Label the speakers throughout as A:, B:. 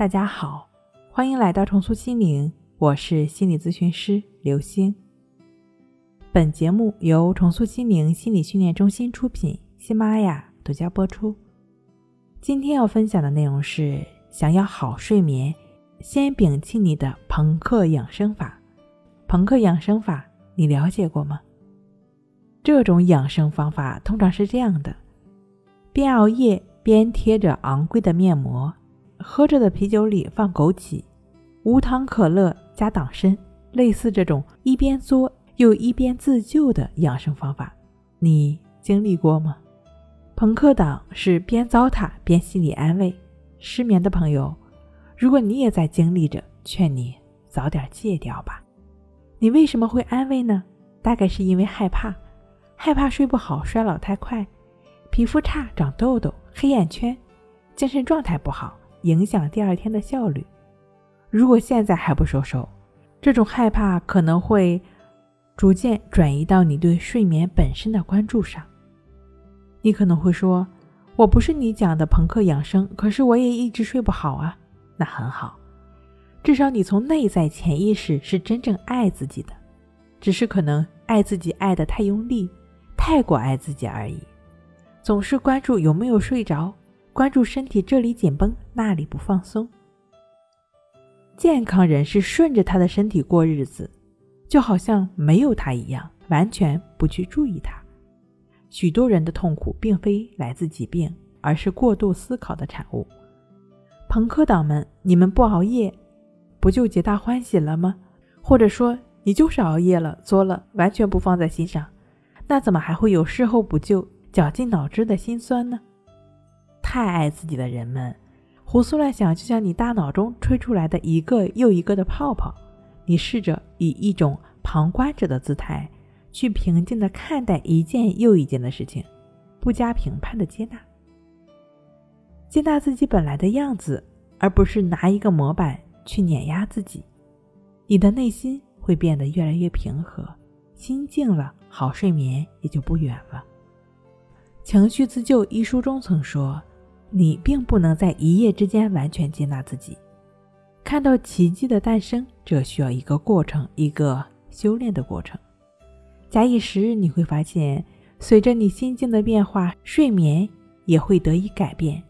A: 大家好，欢迎来到重塑心灵，我是心理咨询师刘星。本节目由重塑心灵心理训练中心出品，喜马拉雅独家播出。今天要分享的内容是：想要好睡眠，先摒弃你的朋克养生法。朋克养生法，你了解过吗？这种养生方法通常是这样的：边熬夜边贴着昂贵的面膜。喝着的啤酒里放枸杞，无糖可乐加党参，类似这种一边作又一边自救的养生方法，你经历过吗？朋克党是边糟蹋边心理安慰失眠的朋友，如果你也在经历着，劝你早点戒掉吧。你为什么会安慰呢？大概是因为害怕，害怕睡不好、衰老太快、皮肤差、长痘痘、黑眼圈、精神状态不好。影响第二天的效率。如果现在还不收手，这种害怕可能会逐渐转移到你对睡眠本身的关注上。你可能会说：“我不是你讲的朋克养生，可是我也一直睡不好啊。”那很好，至少你从内在潜意识是真正爱自己的，只是可能爱自己爱得太用力，太过爱自己而已，总是关注有没有睡着。关注身体这里紧绷，那里不放松。健康人是顺着他的身体过日子，就好像没有他一样，完全不去注意他。许多人的痛苦并非来自疾病，而是过度思考的产物。朋克党们，你们不熬夜，不就皆大欢喜了吗？或者说，你就是熬夜了，作了，完全不放在心上，那怎么还会有事后补救、绞尽脑汁的心酸呢？太爱自己的人们，胡思乱想，就像你大脑中吹出来的一个又一个的泡泡。你试着以一种旁观者的姿态，去平静的看待一件又一件的事情，不加评判的接纳，接纳自己本来的样子，而不是拿一个模板去碾压自己。你的内心会变得越来越平和，心静了，好睡眠也就不远了。《情绪自救》一书中曾说。你并不能在一夜之间完全接纳自己，看到奇迹的诞生，这需要一个过程，一个修炼的过程。假以时日，你会发现，随着你心境的变化，睡眠也会得以改变。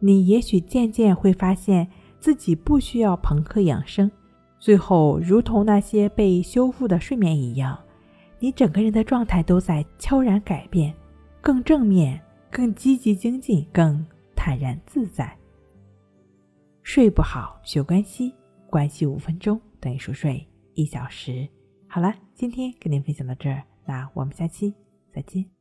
A: 你也许渐渐会发现自己不需要朋克养生，最后如同那些被修复的睡眠一样，你整个人的状态都在悄然改变，更正面，更积极精进，更。坦然自在。睡不好学关系，关系五分钟等于熟睡一小时。好了，今天跟您分享到这儿，那我们下期再见。